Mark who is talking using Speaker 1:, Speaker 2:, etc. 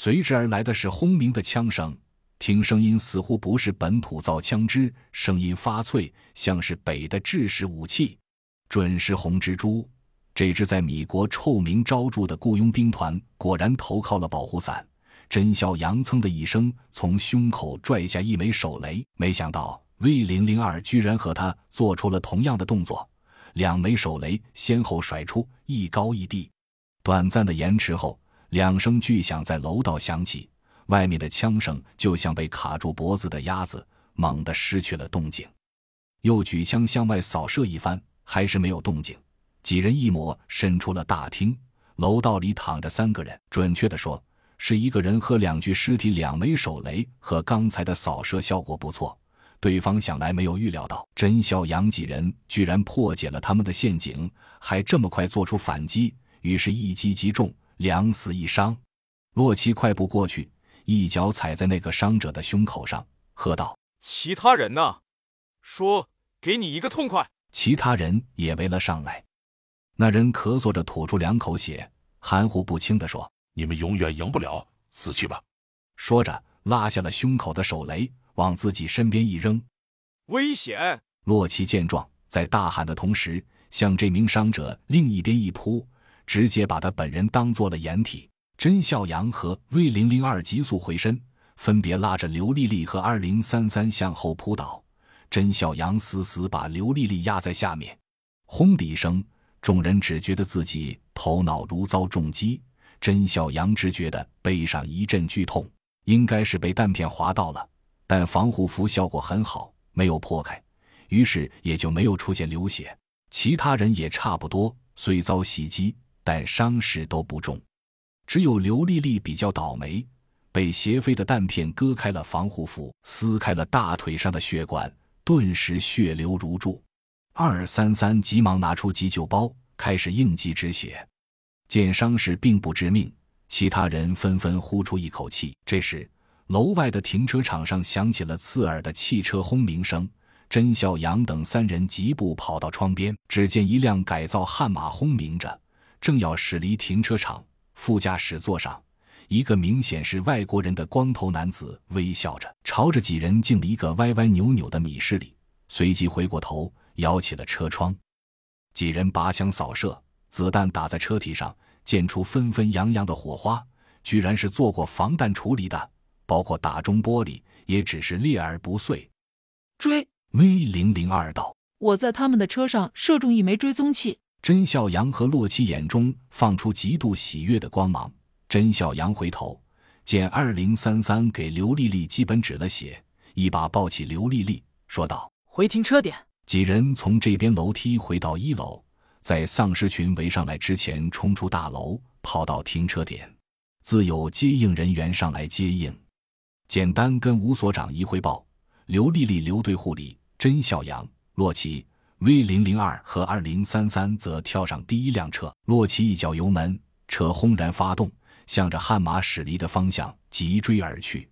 Speaker 1: 随之而来的是轰鸣的枪声，听声音似乎不是本土造枪支，声音发脆，像是北的制式武器。准是红蜘蛛，这支在米国臭名昭著的雇佣兵团果然投靠了保护伞。甄孝阳噌的一声从胸口拽下一枚手雷，没想到 V 零零二居然和他做出了同样的动作，两枚手雷先后甩出，一高一低。短暂的延迟后，两声巨响在楼道响起，外面的枪声就像被卡住脖子的鸭子，猛地失去了动静。又举枪向外扫射一番，还是没有动静。几人一抹伸出了大厅，楼道里躺着三个人，准确的说。是一个人和两具尸体，两枚手雷和刚才的扫射效果不错。对方想来没有预料到甄孝阳几人居然破解了他们的陷阱，还这么快做出反击，于是，一击即中，两死一伤。洛奇快步过去，一脚踩在那个伤者的胸口上，喝道：“
Speaker 2: 其他人呢？说给你一个痛快。”
Speaker 1: 其他人也围了上来。那人咳嗽着吐出两口血，含糊不清地说。
Speaker 3: 你们永远赢不了，死去吧！
Speaker 1: 说着，拉下了胸口的手雷，往自己身边一扔。
Speaker 2: 危险！
Speaker 1: 洛奇见状，在大喊的同时，向这名伤者另一边一扑，直接把他本人当做了掩体。甄孝阳和 V 零零二急速回身，分别拉着刘丽丽和二零三三向后扑倒。甄孝阳死死把刘丽丽压在下面。轰的一声，众人只觉得自己头脑如遭重击。甄孝阳只觉得背上一阵剧痛，应该是被弹片划到了，但防护服效果很好，没有破开，于是也就没有出现流血。其他人也差不多，虽遭袭击，但伤势都不重，只有刘丽丽比较倒霉，被斜飞的弹片割开了防护服，撕开了大腿上的血管，顿时血流如注。二三三急忙拿出急救包，开始应急止血。见伤势并不致命，其他人纷纷呼出一口气。这时，楼外的停车场上响起了刺耳的汽车轰鸣声。甄孝阳等三人疾步跑到窗边，只见一辆改造悍马轰鸣着，正要驶离停车场。副驾驶座上，一个明显是外国人的光头男子微笑着，朝着几人敬了一个歪歪扭扭的米施礼，随即回过头摇起了车窗。几人拔枪扫射。子弹打在车体上，溅出纷纷扬扬的火花，居然是做过防弹处理的，包括打中玻璃，也只是裂而不碎。
Speaker 4: 追
Speaker 1: V 零零二道，
Speaker 4: 我在他们的车上射中一枚追踪器。
Speaker 1: 甄孝阳和洛奇眼中放出极度喜悦的光芒。甄孝阳回头见二零三三给刘丽丽基本止了血，一把抱起刘丽丽，说道：“
Speaker 5: 回停车点。”
Speaker 1: 几人从这边楼梯回到一楼。在丧尸群围上来之前，冲出大楼，跑到停车点，自有接应人员上来接应。简单跟吴所长一汇报，刘丽丽留队护理，甄孝阳、洛奇、V 零零二和二零三三则跳上第一辆车。洛奇一脚油门，车轰然发动，向着悍马驶离的方向急追而去。